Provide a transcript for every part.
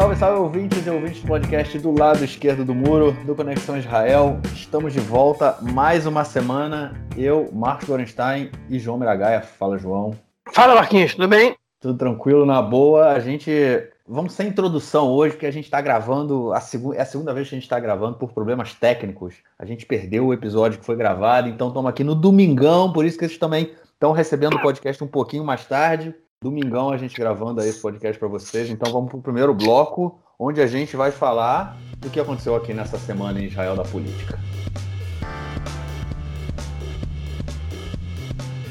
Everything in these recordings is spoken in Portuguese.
Salve, salve ouvintes e ouvintes do podcast do lado esquerdo do muro, do Conexão Israel. Estamos de volta mais uma semana. Eu, Marcos Gorenstein e João Miragaia. Fala, João. Fala, Marquinhos, tudo bem? Tudo tranquilo, na boa. A gente. Vamos sem introdução hoje, porque a gente está gravando. A seg... É a segunda vez que a gente está gravando por problemas técnicos. A gente perdeu o episódio que foi gravado, então estamos aqui no domingão, por isso que vocês também estão recebendo o podcast um pouquinho mais tarde. Domingão a gente gravando aí esse podcast para vocês. Então vamos para o primeiro bloco, onde a gente vai falar do que aconteceu aqui nessa semana em Israel da política.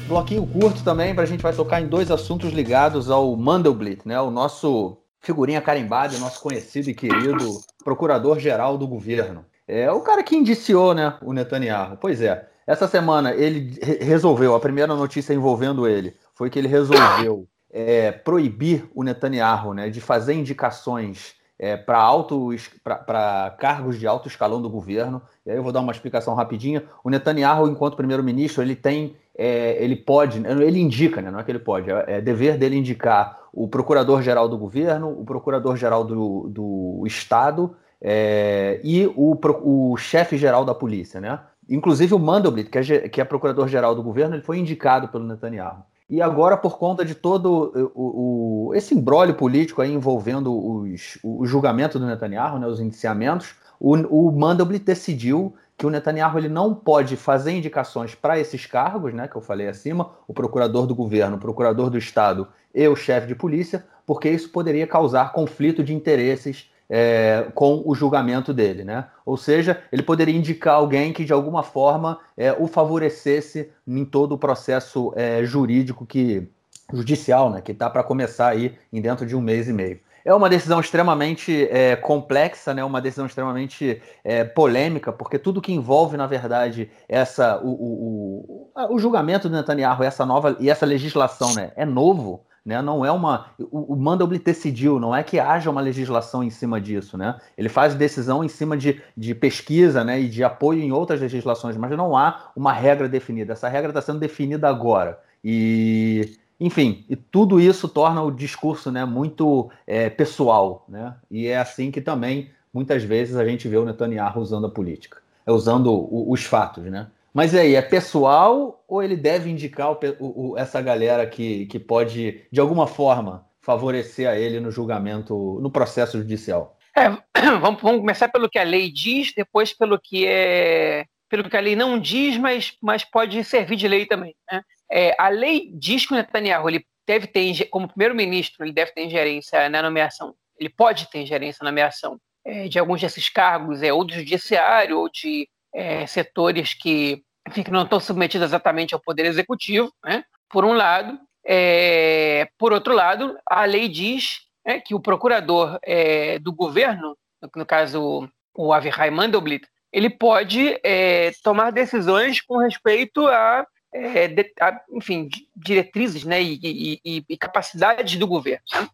Bloquinho curto também, para a gente vai tocar em dois assuntos ligados ao Mandelblit, né? O nosso figurinha carimbada, nosso conhecido e querido procurador-geral do governo. É o cara que indiciou, né, o Netanyahu. Pois é, essa semana ele resolveu, a primeira notícia envolvendo ele foi que ele resolveu é, proibir o Netanyahu né, de fazer indicações é, para cargos de alto escalão do governo. E aí eu vou dar uma explicação rapidinha. O Netanyahu, enquanto primeiro-ministro, ele tem, é, ele pode, ele indica, né, não é que ele pode, é, é dever dele indicar o procurador-geral do governo, o procurador-geral do, do Estado é, e o, o chefe-geral da polícia, né? Inclusive o Mandelblit, que é, que é procurador-geral do governo, ele foi indicado pelo Netanyahu. E agora, por conta de todo o, o esse embrólio político aí envolvendo os, o julgamento do Netanyahu, né, os indiciamentos, o, o Mandelblit decidiu que o Netanyahu ele não pode fazer indicações para esses cargos, né, que eu falei acima, o procurador do governo, o procurador do Estado e o chefe de polícia, porque isso poderia causar conflito de interesses é, com o julgamento dele, né? Ou seja, ele poderia indicar alguém que de alguma forma é, o favorecesse em todo o processo é, jurídico que judicial, né? Que está para começar aí em dentro de um mês e meio. É uma decisão extremamente é, complexa, né? uma decisão extremamente é, polêmica, porque tudo que envolve, na verdade, essa, o, o, o, o julgamento do Netanyahu essa nova, e essa legislação né? é novo. Né? Não é uma. O, o Mandelblit decidiu, não é que haja uma legislação em cima disso. Né? Ele faz decisão em cima de, de pesquisa né? e de apoio em outras legislações, mas não há uma regra definida. Essa regra está sendo definida agora. E, enfim, e tudo isso torna o discurso né, muito é, pessoal. Né? E é assim que também, muitas vezes, a gente vê o Netanyahu usando a política, é usando os fatos. Né? Mas aí, é pessoal ou ele deve indicar o, o, essa galera que, que pode, de alguma forma, favorecer a ele no julgamento, no processo judicial? É, vamos, vamos, começar pelo que a lei diz, depois pelo que é pelo que a lei não diz, mas, mas pode servir de lei também. Né? É, a lei diz que o Netanyahu ele deve ter, como primeiro-ministro, ele deve ter ingerência na nomeação. Ele pode ter ingerência na nomeação é, de alguns desses cargos, é, ou do judiciário, ou de é, setores que, enfim, não estão submetidos exatamente ao poder executivo, né? por um lado. É, por outro lado, a lei diz é, que o procurador é, do governo, no, caso o Avihai Mandelblit, ele pode é, tomar decisões com respeito a, é, de, a enfim, diretrizes né, e, e, e, capacidades do governo. Né?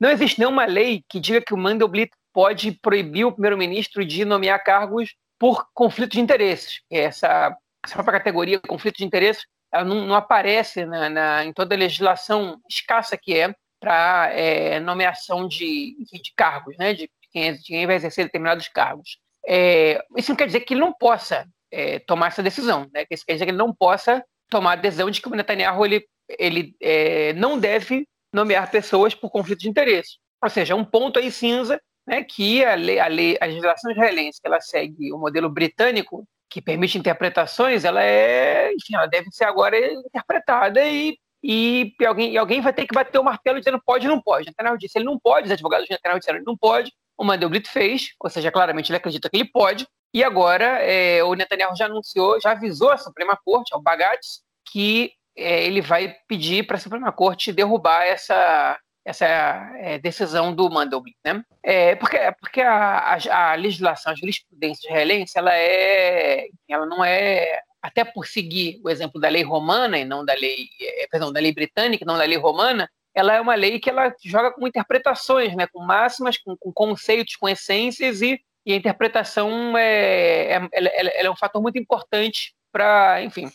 Não existe nenhuma lei que diga que o Mandelblit pode proibir o primeiro-ministro de nomear cargos por conflito de interesses. Essa, essa própria categoria, conflito de interesses, ela não, não aparece na, na, em toda a legislação escassa que é para é, nomeação de, de cargos, né, de quem, de quem vai exercer determinados cargos. É, isso não quer dizer que ele não possa é, tomar essa decisão, né? Isso quer dizer que ele não possa tomar a decisão de que o Netanyahu ele, ele é, não deve nomear pessoas por conflito de interesse. Ou seja, um ponto aí cinza né, que a, lei, a, lei, a legislação israelense, que ela segue o modelo britânico, que permite interpretações, ela é, enfim, ela deve ser agora interpretada e, e, alguém, e alguém vai ter que bater o martelo dizendo pode ou não pode. Netanyahu disse, ele não pode, os advogados de Netanyahu disseram, ele não pode, o Mandelblit fez, ou seja, claramente ele acredita que ele pode, e agora é, o Netanyahu já anunciou, já avisou a Suprema Corte, ao Bagatz, que é, ele vai pedir para a Suprema Corte derrubar essa, essa é, decisão do Mandelblit, né? É, porque porque a, a, a legislação, a jurisprudência israelense, ela é, ela não é até por seguir o exemplo da lei romana e não da lei, é, perdão, da lei britânica, não da lei romana, ela é uma lei que ela joga com interpretações, né, com máximas, com, com conceitos, com essências e, e a interpretação é, é, ela, ela é um fator muito importante para, enfim,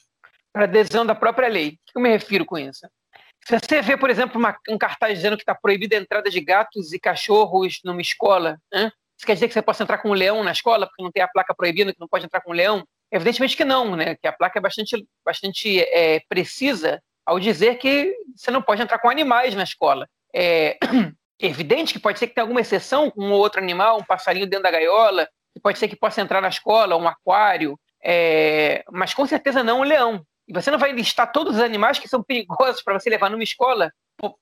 para a adesão da própria lei. O que eu me refiro com isso? Se você vê, por exemplo, uma, um cartaz dizendo que está proibida a entrada de gatos e cachorros numa escola, né? isso quer dizer que você possa entrar com um leão na escola, porque não tem a placa proibida que não pode entrar com um leão? Evidentemente que não, né? que a placa é bastante, bastante é, precisa ao dizer que você não pode entrar com animais na escola. É evidente que pode ser que tenha alguma exceção com um ou outro animal, um passarinho dentro da gaiola, pode ser que possa entrar na escola, um aquário, é, mas com certeza não um leão. E você não vai listar todos os animais que são perigosos para você levar numa escola,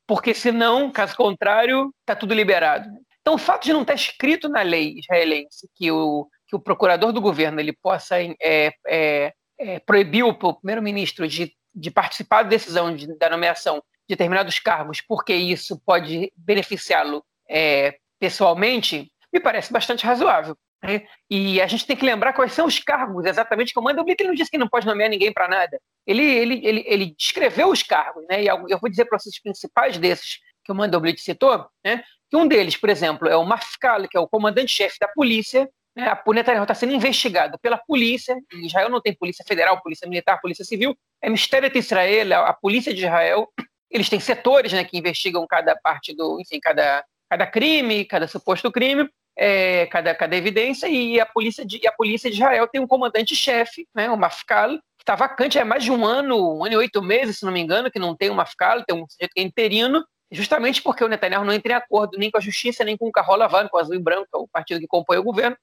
porque senão, caso contrário, está tudo liberado. Então, o fato de não estar escrito na lei israelense que o, que o procurador do governo ele possa é, é, é, proibir o primeiro-ministro de, de participar da decisão de, da nomeação de determinados cargos, porque isso pode beneficiá-lo é, pessoalmente, me parece bastante razoável. Né? E a gente tem que lembrar quais são os cargos exatamente que o Mandelblit não disse que não pode nomear ninguém para nada. Ele, ele, ele, ele descreveu os cargos, né? e eu vou dizer para vocês os principais desses que o Mandelblit citou, né? que um deles, por exemplo, é o Mafkal, que é o comandante-chefe da polícia, né? a Netanyahu está sendo investigado pela polícia, em Israel não tem polícia federal, polícia militar, polícia civil, é Mistério de Israel, a polícia de Israel, eles têm setores né, que investigam cada parte do, enfim, cada, cada crime, cada suposto crime, é, cada, cada evidência, e a polícia de, a polícia de Israel tem um comandante-chefe, né, o Mafkal, que está vacante há mais de um ano, um ano e oito meses, se não me engano, que não tem o Mafkal, tem um sujeito que é interino, justamente porque o Netanyahu não entra em acordo nem com a justiça, nem com o Carro Lavano, com o Azul e Branco, que é o partido que compõe o governo,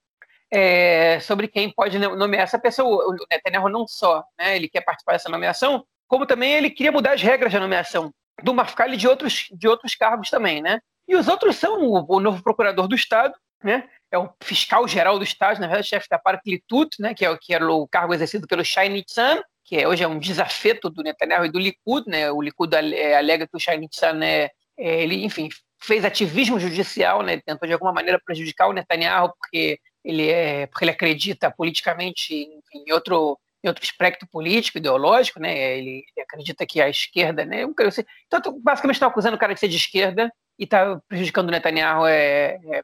é, sobre quem pode nomear essa pessoa. O Netanyahu não só né, ele quer participar dessa nomeação, como também ele queria mudar as regras da nomeação do Mafkal e de outros, de outros cargos também, né? E os outros são o, o novo procurador do Estado, né? É o fiscal geral do Estado, na verdade, chefe da Paraclitut, né? Que é, que era o cargo exercido pelo Shai Nitzan, que é, hoje é um desafeto do Netanyahu e do Likud, né? O Likud é, alega que o Shai Nitzan é, é, ele, enfim, fez ativismo judicial, né? Tentou de alguma maneira prejudicar o Netanyahu porque ele é, porque ele acredita politicamente em outro em outro espectro político, ideológico, né? Ele, acredita que a esquerda, né? Então, basicamente, estão acusando o cara de ser de esquerda e está prejudicando o Netanyahu, é, é,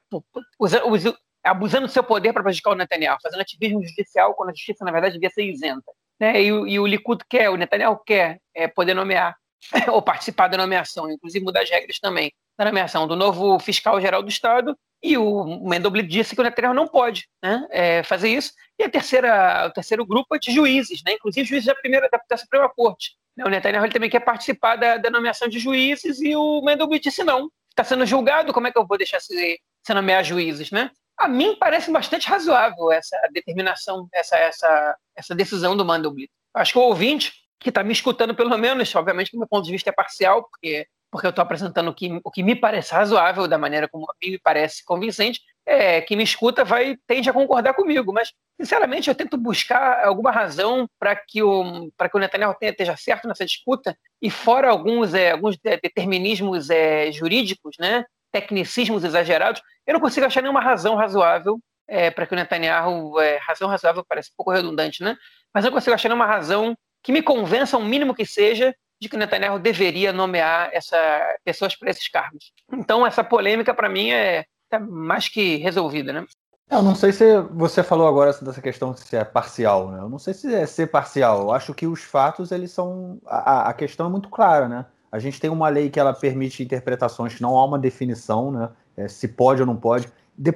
usa, usa, abusando do seu poder para prejudicar o Netanyahu, fazendo ativismo judicial quando a justiça, na verdade, devia ser isenta. Né? E, e o Likud quer, o Netanyahu quer é, poder nomear ou participar da nomeação, inclusive mudar as regras também da nomeação do novo fiscal-geral do Estado, e o Mendoblit disse que o Netanyahu não pode né, é, fazer isso. E a terceira, o terceiro grupo é de juízes, né, inclusive juízes da primeira da, da Suprema Corte. O Netanyahu também quer participar da, nomeação de juízes e o Mendoblit disse não. Está sendo julgado, como é que eu vou deixar se, se nomear juízes, né? A mim parece bastante razoável essa determinação, essa, essa, essa decisão do Mandelblit. Acho que o ouvinte que está me escutando, pelo menos, obviamente que meu ponto de vista é parcial, porque porque eu estou apresentando o que, o que me parece razoável, da maneira como a mim me parece convincente, é, que me escuta vai tende a concordar comigo, mas sinceramente eu tento buscar alguma razão para que o para que o Netanyahu tenha, esteja certo nessa disputa. E fora alguns é, alguns determinismos é, jurídicos, né, tecnicismos exagerados, eu não consigo achar nenhuma razão razoável é, para que o Netanyahu é, razão razoável parece um pouco redundante, né, mas eu não consigo achar nenhuma razão que me convença, o mínimo que seja, de que Netanyahu deveria nomear essa, pessoas para esses cargos. Então, essa polêmica, para mim, é tá mais que resolvida, né? Eu não sei se você falou agora dessa questão se é parcial, né? Eu não sei se é ser parcial. Eu acho que os fatos, eles são. A, a questão é muito clara, né? A gente tem uma lei que ela permite interpretações, não há uma definição, né? É, se pode ou não pode. De,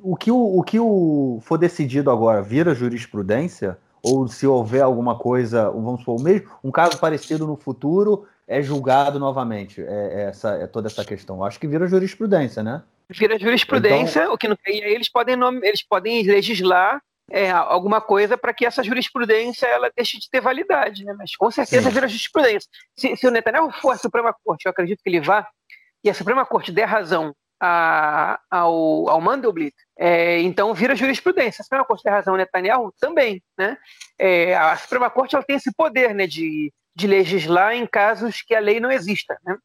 o, que o, o que o for decidido agora vira jurisprudência, ou se houver alguma coisa, vamos supor, mesmo um caso parecido no futuro é julgado novamente. É, é essa, é toda essa questão. Acho que vira jurisprudência, né? Vira jurisprudência, então... o que não e aí eles podem eles podem legislar é, alguma coisa para que essa jurisprudência ela deixe de ter validade, né? Mas com certeza Sim. vira jurisprudência. Se, se o Netanyahu for a Suprema Corte, eu acredito que ele vá, e a Suprema Corte der razão a, ao, ao Mandelblit, é, então vira jurisprudência. A Suprema Corte tem razão, Netanyahu também. Né? É, a Suprema Corte ela tem esse poder né, de, de legislar em casos que a lei não exista. Né?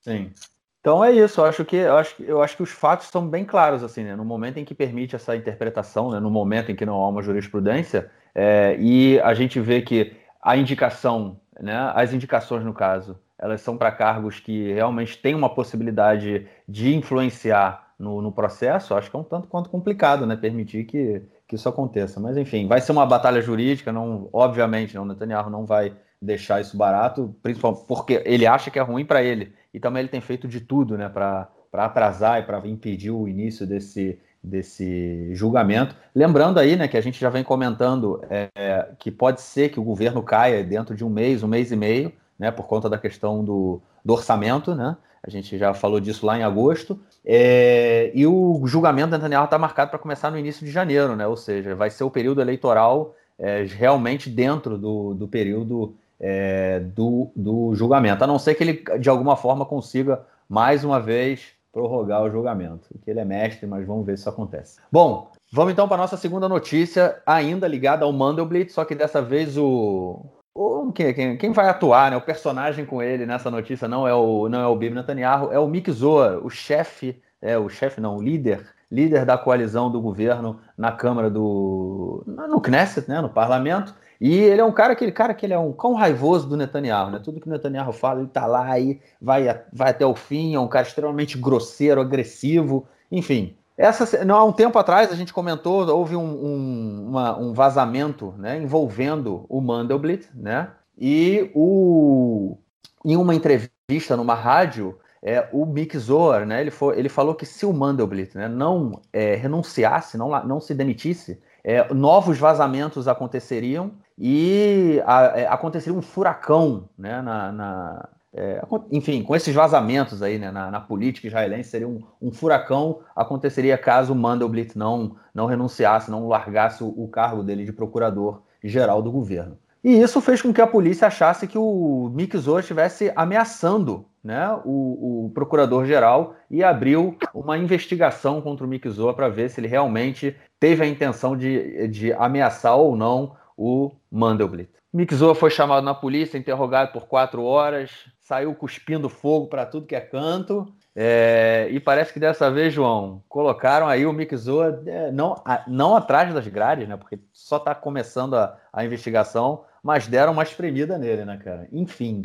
Sim. Então é isso, eu acho que eu acho, eu acho que os fatos são bem claros assim, né? No momento em que permite essa interpretação, né? no momento em que não há uma jurisprudência, é, e a gente vê que a indicação, né? As indicações no caso, elas são para cargos que realmente têm uma possibilidade de influenciar no, no, processo, acho que é um tanto quanto complicado, né? Permitir que, que isso aconteça. Mas enfim, vai ser uma batalha jurídica, não, obviamente, não, Netanyahu não vai deixar isso barato, principalmente porque ele acha que é ruim para ele. E também ele tem feito de tudo, né, para atrasar e para impedir o início desse desse julgamento. Lembrando aí, né, que a gente já vem comentando é, que pode ser que o governo caia dentro de um mês, um mês e meio, né, por conta da questão do, do orçamento, né? A gente já falou disso lá em agosto. É, e o julgamento da Netanyahu está marcado para começar no início de janeiro, né? Ou seja, vai ser o período eleitoral é, realmente dentro do, do período é, do, do julgamento. A não ser que ele, de alguma forma, consiga mais uma vez prorrogar o julgamento. Que ele é mestre, mas vamos ver se isso acontece. Bom, vamos então para nossa segunda notícia, ainda ligada ao Mandelblit, só que dessa vez o. o quem, quem, vai atuar, né? O personagem com ele nessa notícia não é o, não é o Bibi Netanyahu, é o Mick Zoa, o chefe, é o chefe não, o líder, líder da coalizão do governo na Câmara do. no Knesset, né? No parlamento e ele é um cara, aquele cara que ele é um cão raivoso do Netanyahu, né? Tudo que o Netanyahu fala, ele tá lá e vai, vai até o fim, é um cara extremamente grosseiro, agressivo, enfim. Essa, não, há um tempo atrás a gente comentou, houve um, um, uma, um vazamento né, envolvendo o Mandelblit, né? E o, em uma entrevista numa rádio, é, o Mick Zohar, né, ele, foi, ele falou que se o Mandelblit né, não é, renunciasse, não, não se demitisse, é, novos vazamentos aconteceriam e a, é, aconteceria um furacão, né, na, na é, enfim, com esses vazamentos aí né, na, na política israelense, seria um, um, furacão, aconteceria caso Mandelblit não, não renunciasse, não largasse o, o cargo dele de procurador-geral do governo. E isso fez com que a polícia achasse que o Mick Zohar estivesse ameaçando né, o, o procurador-geral e abriu uma investigação contra o Mick Zohar para ver se ele realmente teve a intenção de, de ameaçar ou não o Mandelblit. Zohar foi chamado na polícia, interrogado por quatro horas, saiu cuspindo fogo para tudo que é canto. É, e parece que dessa vez, João, colocaram aí o Zohar é, não, não atrás das grades, né? Porque só está começando a, a investigação, mas deram uma espremida nele, né, cara? Enfim.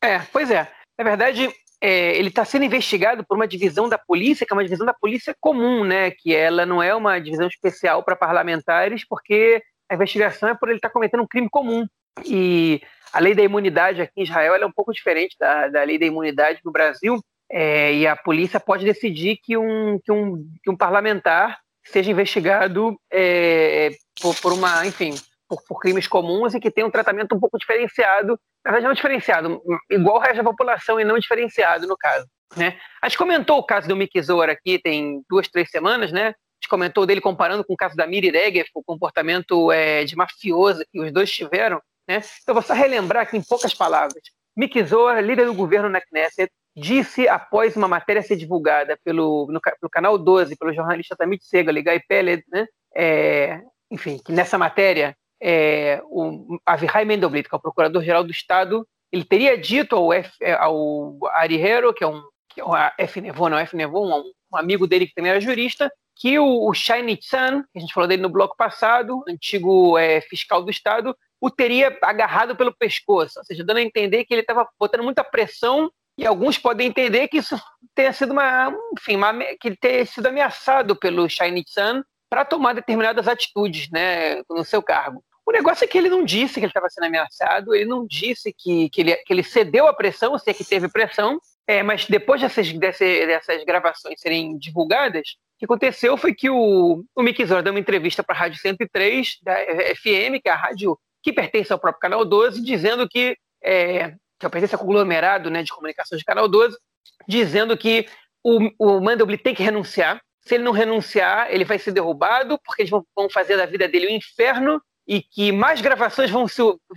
É, pois é. Na verdade, é, ele está sendo investigado por uma divisão da polícia, que é uma divisão da polícia comum, né? Que ela não é uma divisão especial para parlamentares, porque a investigação é por ele estar tá cometendo um crime comum. E a lei da imunidade aqui em Israel é um pouco diferente da, da lei da imunidade no Brasil. É, e a polícia pode decidir que um, que um, que um parlamentar seja investigado é, por, por, uma, enfim, por, por, crimes comuns e que tenha um tratamento um pouco diferenciado, na verdade não diferenciado, igual o resto da população e não diferenciado no caso. Né? A gente comentou o caso do Mickey Zor aqui tem duas, três semanas, né? Gente comentou dele comparando com o caso da Miri Regev, o comportamento é, de mafioso que os dois tiveram. Né? Então, vou só relembrar aqui em poucas palavras. Miki Zohar, líder do governo na Knesset, disse após uma matéria ser divulgada pelo, no, pelo canal 12, pelo jornalista Tamit Segal e Peled, né? É, enfim, que nessa matéria é, o Avihai Mendelblit, que é o procurador-geral do Estado, ele teria dito ao, F, é, ao Ari Hero, que é um que é o F. Nevon, não, F. Nevon, um, um amigo dele que também era jurista, que o, o Shiny Chan, que a gente falou dele no bloco passado, antigo é, fiscal do Estado, o teria agarrado pelo pescoço, ou seja, dando a entender que ele estava botando muita pressão e alguns podem entender que isso tenha sido uma, enfim, uma, que ele tenha sido ameaçado pelo Shiny Chan para tomar determinadas atitudes, né, no seu cargo. O negócio é que ele não disse que ele estava sendo ameaçado, ele não disse que, que, ele, que ele cedeu à pressão, se é que teve pressão, é, mas depois dessas, dessas gravações serem divulgadas, o que aconteceu foi que o, o Mick Zor deu uma entrevista para a Rádio 103 da FM, que é a rádio que pertence ao próprio Canal 12, dizendo que, é, que pertence ao conglomerado né, de comunicações de Canal 12, dizendo que o, o Mandelblit tem que renunciar. Se ele não renunciar, ele vai ser derrubado, porque eles vão, vão fazer da vida dele um inferno e que mais gravações vão,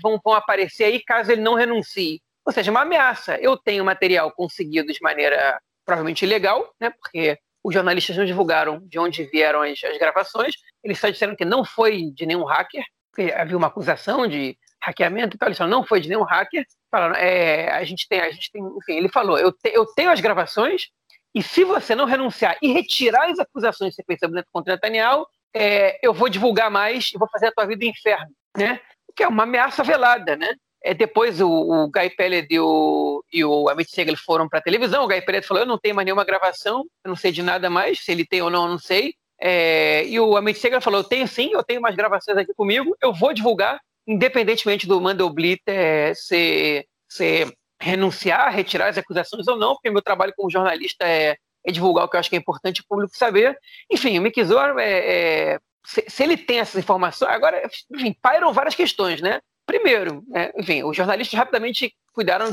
vão, vão aparecer aí caso ele não renuncie. Ou seja, uma ameaça. Eu tenho material conseguido de maneira provavelmente ilegal, né, porque os jornalistas não divulgaram de onde vieram as, as gravações, eles só disseram que não foi de nenhum hacker, porque havia uma acusação de hackeamento e tal, eles falaram, não foi de nenhum hacker, falaram, é, a gente tem, a gente tem, enfim, ele falou, eu, te, eu tenho as gravações, e se você não renunciar e retirar as acusações que você fez contra Netanyahu, é, eu vou divulgar mais e vou fazer a tua vida inferno, né? Que é uma ameaça velada, né? É, depois o, o Guy Pellet e o, e o Amit Segal foram para televisão. O Guy Pellet falou: Eu não tenho mais nenhuma gravação, eu não sei de nada mais. Se ele tem ou não, eu não sei. É, e o Amit Segal falou: eu tenho sim, eu tenho umas gravações aqui comigo, eu vou divulgar, independentemente do Mandelblit é, ser, ser renunciar, retirar as acusações ou não, porque meu trabalho como jornalista é, é divulgar o que eu acho que é importante o público saber. Enfim, o Mick Zor, é, é, se, se, ele tem essas informações, agora, enfim, pairam várias questões, né? Primeiro, é, enfim, os jornalistas rapidamente cuidaram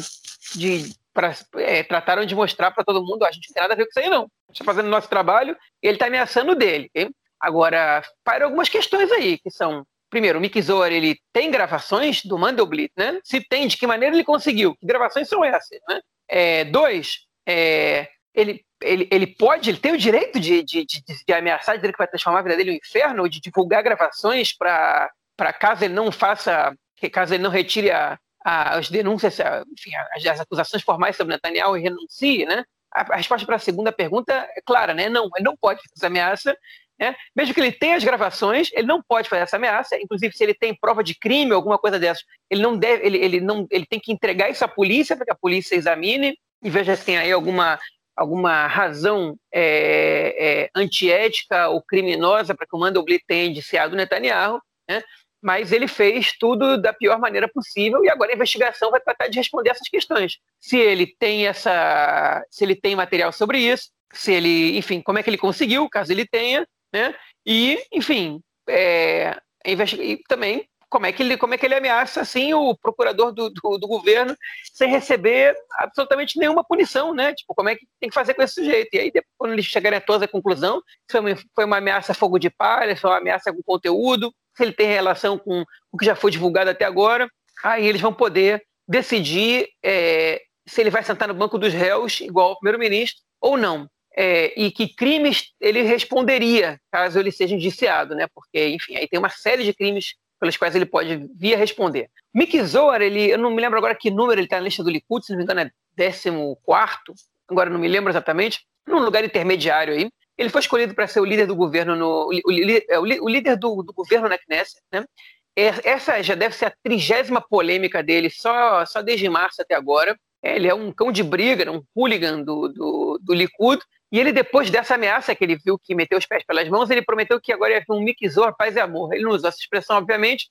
de pra, é, trataram de mostrar para todo mundo, a gente não tem nada a ver com isso aí não. A gente está fazendo o nosso trabalho e ele está ameaçando dele. Hein? Agora, para algumas questões aí, que são, primeiro, o Mick ele tem gravações do Mandelblit, né? Se tem, de que maneira ele conseguiu? Que gravações são essas, né? É, dois, é, ele, ele, ele pode, ele tem o direito de, de, de, de ameaçar, dizer que vai transformar a vida dele em um inferno, ou de divulgar gravações para caso ele não faça, caso ele não retire a, as denúncias, enfim, as, as, acusações formais sobre Netanyahu e renuncie, né? A, a resposta para a segunda pergunta é clara, né? Não, ele não pode fazer essa ameaça, né? Mesmo que ele tenha as gravações, ele não pode fazer essa ameaça. Inclusive, se ele tem prova de crime, alguma coisa dessas, ele não deve, ele, ele não, ele tem que entregar isso à polícia para que a polícia examine e veja se tem aí alguma alguma razão é, é, antiética ou criminosa para que o Mandelblit tenha indiciado Netanyahu, né? Mas ele fez tudo da pior maneira possível e agora a investigação vai tratar de responder essas questões. Se ele tem essa, se ele tem material sobre isso, se ele, enfim, como é que ele conseguiu, caso ele tenha, né? E, enfim, é, e também como é que ele, como é que ele ameaça assim o procurador do, do, do, governo sem receber absolutamente nenhuma punição, né? Tipo, como é que tem que fazer com esse sujeito? E aí, depois, quando eles chegarem a toda a conclusão, se foi uma, ameaça a fogo de palha, se foi uma ameaça com conteúdo, se ele tem relação com o que já foi divulgado até agora, aí eles vão poder decidir é, se ele vai sentar no banco dos réus, igual ao primeiro-ministro, ou não. É, e que crimes ele responderia caso ele seja indiciado, né? Porque, enfim, aí tem uma série de crimes pelos quais ele pode vir a responder. Mick Zohar, ele, eu não me lembro agora que número ele está na lista do Likud, se não me engano é 14, agora não me lembro exatamente, num lugar intermediário aí. Ele foi escolhido para ser o líder do governo, no, o, o, o líder do, do, governo na Knesset, né? Essa já deve ser a trigésima polêmica dele, só, só desde março até agora. Ele é um cão de briga, um hooligan do, do, do Likud, e ele, depois dessa ameaça que ele viu que meteu os pés pelas mãos, ele prometeu que agora ia ter um mixor, paz e amor. Ele não usou essa expressão, obviamente,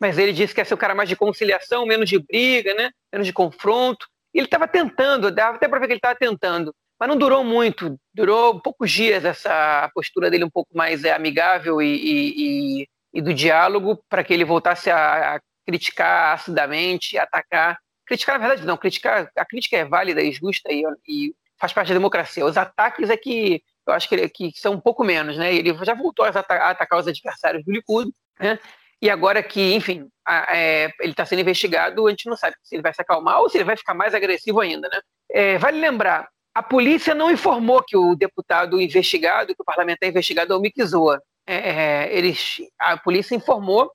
mas ele disse que ia ser o cara mais de conciliação, menos de briga, né? menos de confronto. Ele estava tentando, dava até para ver que ele estava tentando, mas não durou muito. Durou poucos dias essa postura dele um pouco mais é, amigável e, e, e, e do diálogo para que ele voltasse a, a criticar acidamente, atacar. Criticar, na verdade, não. Criticar, a crítica é válida e justa e, e faz parte da democracia. Os ataques é que eu acho que, que são um pouco menos, né? Ele já voltou a, atacar os adversários do Likud, né? E agora que, enfim, a, é, ele está sendo investigado, a gente não sabe se ele vai se acalmar ou se ele vai ficar mais agressivo ainda, né? É, vale lembrar, a polícia não informou que o deputado investigado, que o parlamentar investigado é o Mick Zoa. É, é, eles, a polícia informou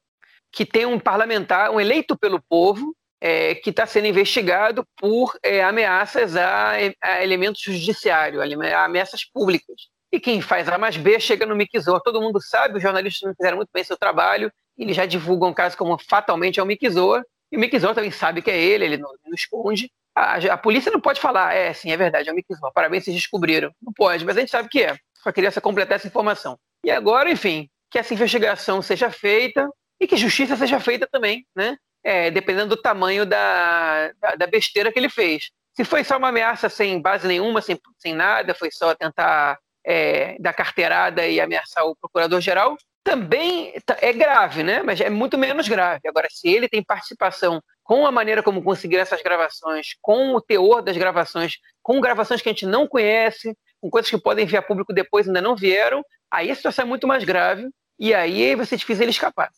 que tem um parlamentar, um eleito pelo povo, é, que está sendo investigado por é, ameaças a, a, elementos judiciários, ameaças públicas. E quem faz A mais B chega no Mixor. Todo mundo sabe, os jornalistas não fizeram muito bem seu trabalho, eles já divulgam o caso como fatalmente é o Mixor, e o Mixor também sabe que é ele, ele não, não esconde. A, a, polícia não pode falar, é, sim, é verdade, é Mixor, parabéns, vocês descobriram. Não pode, mas a gente sabe que é. Só queria completar essa informação. E agora, enfim, que essa investigação seja feita e que justiça seja feita também, né? é, dependendo do tamanho da, da, da, besteira que ele fez. Se foi só uma ameaça sem base nenhuma, sem, sem nada, foi só tentar é, dar carteirada e ameaçar o procurador-geral, também é grave, né? Mas é muito menos grave. Agora, se ele tem participação com a maneira como conseguiram essas gravações, com o teor das gravações, com gravações que a gente não conhece, com coisas que podem vir a público depois ainda não vieram, aí a situação é muito mais grave e aí vai ser difícil ele escapar.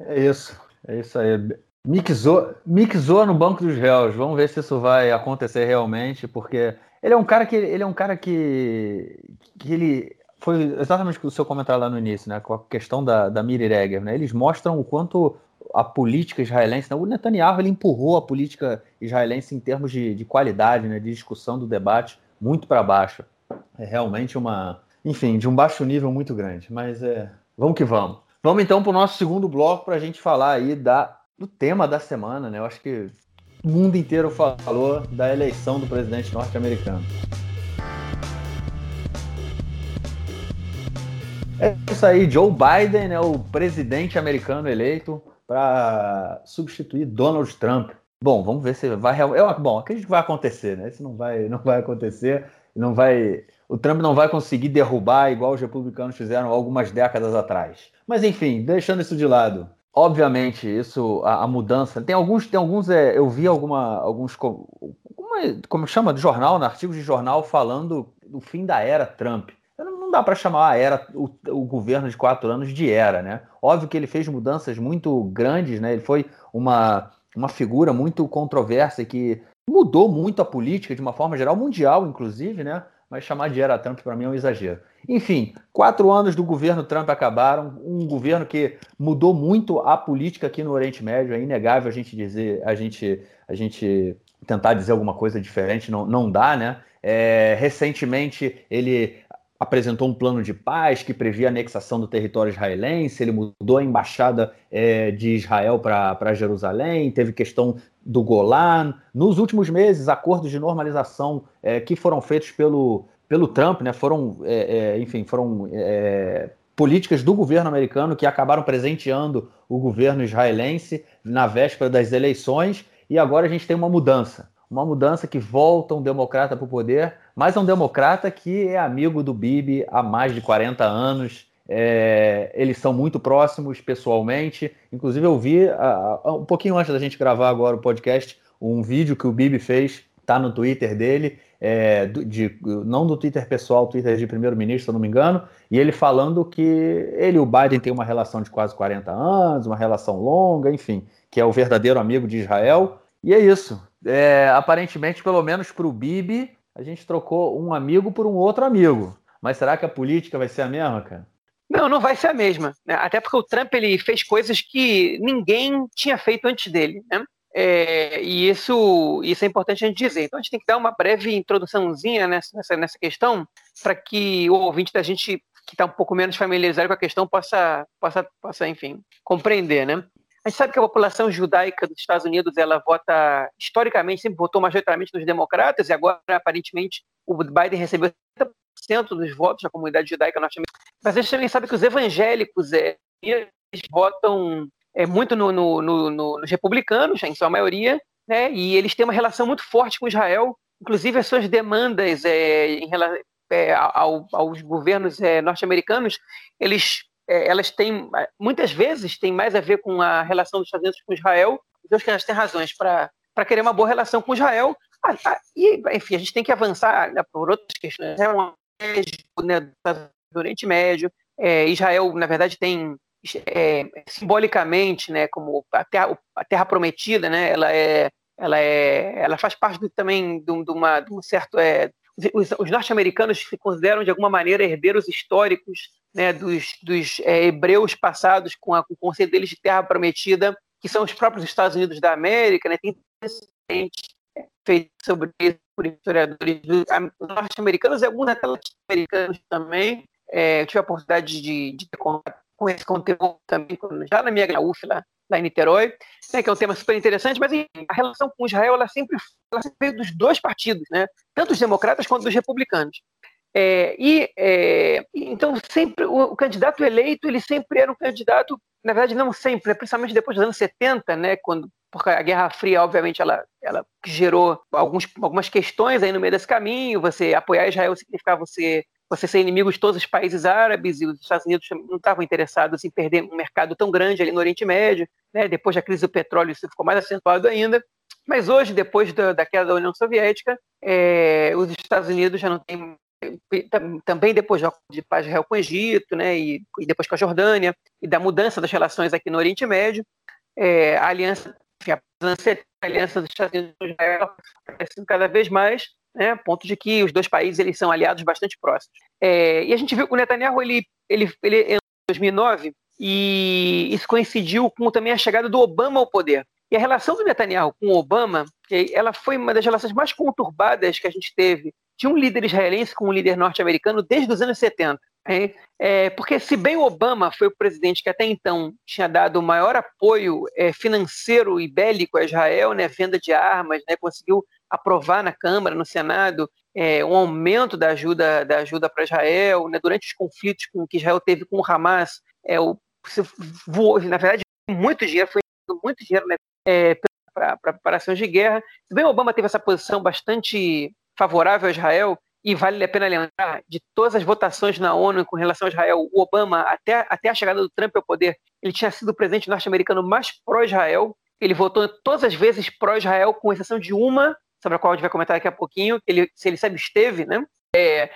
É isso, é isso aí. Mixou, no banco dos réus. Vamos ver se isso vai acontecer realmente, porque ele é um cara que ele é um cara que, que ele foi exatamente o seu comentário lá no início, né? Com a questão da, da Miri Regev, né? Eles mostram o quanto a política israelense, né? o Netanyahu ele empurrou a política israelense em termos de, de qualidade, né? De discussão do debate muito para baixo. É realmente uma, enfim, de um baixo nível muito grande. Mas é, vamos que vamos. Vamos então para o nosso segundo bloco para a gente falar aí da do tema da semana, né? Eu acho que o mundo inteiro falou da eleição do presidente norte-americano. É isso aí, Joe Biden é o presidente americano eleito para substituir Donald Trump. Bom, vamos ver se vai. Eu, bom, acredito que vai acontecer, né? Isso não vai, não vai acontecer. Não vai. O Trump não vai conseguir derrubar igual os republicanos fizeram algumas décadas atrás. Mas enfim, deixando isso de lado. Obviamente, isso, a, a mudança. Tem alguns, tem alguns. É, eu vi alguma, alguns. Uma, como chama? De jornal, né? artigos de jornal falando do fim da era Trump. Dá para chamar a era, o, o, governo de quatro anos de era, né? Óbvio que ele fez mudanças muito grandes, né? Ele foi uma, uma figura muito controversa que mudou muito a política de uma forma geral, mundial, inclusive, né? Mas chamar de era Trump para mim é um exagero. Enfim, quatro anos do governo Trump acabaram, um governo que mudou muito a política aqui no Oriente Médio. É inegável a gente dizer, a gente, a gente tentar dizer alguma coisa diferente, não, não dá, né? É, recentemente ele apresentou um plano de paz que previa a anexação do território israelense, ele mudou a embaixada é, de Israel para Jerusalém, teve questão do Golan. Nos últimos meses, acordos de normalização é, que foram feitos pelo, pelo Trump, né, foram, é, é enfim, foram é, políticas do governo americano que acabaram presenteando o governo israelense na véspera das eleições, e agora a gente tem uma mudança uma mudança que volta um democrata para o poder, mas é um democrata que é amigo do Bibi há mais de 40 anos. É, eles são muito próximos pessoalmente. Inclusive, eu vi um pouquinho antes da gente gravar agora o podcast um vídeo que o Bibi fez, tá no Twitter dele, é, de, não do Twitter pessoal, Twitter de primeiro-ministro, se eu não me engano, e ele falando que ele e o Biden têm uma relação de quase 40 anos, uma relação longa, enfim, que é o verdadeiro amigo de Israel. E é isso. É, aparentemente, pelo menos para o Bibi, a gente trocou um amigo por um outro amigo. Mas será que a política vai ser a mesma, cara? Não, não vai ser a mesma. Né? Até porque o Trump ele fez coisas que ninguém tinha feito antes dele. Né? É, e isso, isso é importante a gente dizer. Então a gente tem que dar uma breve introduçãozinha nessa, nessa questão para que o ouvinte da gente que está um pouco menos familiarizado com a questão possa, possa, possa enfim, compreender, né? A gente sabe que a população judaica dos Estados Unidos ela vota historicamente sempre votou majoritariamente nos democratas e agora aparentemente o Biden recebeu 70% dos votos da comunidade judaica norte-americana. Mas a gente também sabe que os evangélicos é, eles votam é, muito no, no, no, nos republicanos, em sua maioria, né? E eles têm uma relação muito forte com Israel. Inclusive as suas demandas é, em relação é, ao, aos governos é, norte-americanos, eles é, elas têm, muitas vezes, tem mais a ver com a relação dos Estados Unidos com Israel. Deus que elas têm razões para querer uma boa relação com Israel. Ah, ah, e, enfim, a gente tem que avançar né, por outras questões. É um né, do Oriente Médio. É, Israel, na verdade, tem é, simbolicamente, né, como a terra, a terra, prometida, né, ela é, ela é, ela faz parte do, também de, de, uma, de um certo, é, os, os norte-americanos se consideram de alguma maneira herdeiros históricos né, dos, dos é, hebreus passados com, a, com, o conceito deles de terra prometida, que são os próprios Estados Unidos da América, né, tem feito sobre isso por historiadores norte-americanos e alguns até latino-americanos também. É, eu tive a oportunidade de, de ter contato com esse conteúdo também já na minha UF lá, lá em Niterói, né, que é um tema super interessante, mas enfim, a relação com Israel ela sempre, ela sempre veio dos dois partidos, né, tanto os democratas quanto dos republicanos. É, e é, então sempre o, o, candidato eleito ele sempre era um candidato, na verdade não sempre, né, principalmente depois dos anos 70, né, quando porque a Guerra Fria obviamente ela, ela gerou alguns, algumas questões aí no meio desse caminho. Você apoiar Israel significava você você ser inimigo de todos os países árabes e os Estados Unidos não estavam interessados em perder um mercado tão grande ali no Oriente Médio. Né? Depois da crise do petróleo isso ficou mais acentuado ainda. Mas hoje, depois da, da queda da União Soviética, é, os Estados Unidos já não têm também depois de paz real com o Egito, né, e, e, depois com a Jordânia, e da mudança das relações aqui no Oriente Médio, é, a aliança, a aliança dos Estados Unidos e Israel crescendo cada vez mais, né, ponto de que os dois países eles são aliados bastante próximos. É, e a gente viu que o Netanyahu ele, ele, ele em 2009 e isso coincidiu com também a chegada do Obama ao poder. E a relação do Netanyahu com Obama, ela foi uma das relações mais conturbadas que a gente teve de um líder israelense com um líder norte-americano desde os anos 70. É, porque se bem Obama foi o presidente que até então tinha dado o maior apoio é, financeiro e bélico a Israel, né, venda de armas, né, conseguiu aprovar na Câmara, no Senado, é, um aumento da ajuda da ajuda para Israel, né, durante os conflitos com, que Israel teve com o Hamas, é, o, voou, na verdade, muito dinheiro, foi muito dinheiro né, é, para preparações de guerra. Se bem Obama teve essa posição bastante favorável a Israel, e vale a pena lembrar de todas as votações na ONU com relação a Israel, o Obama, até, até a chegada do Trump ao poder, ele tinha sido o presidente norte-americano mais pró-Israel. Ele votou todas as vezes pró-Israel, com exceção de uma, sobre a qual a gente vai comentar daqui a pouquinho, ele, se ele se absteve, né? É,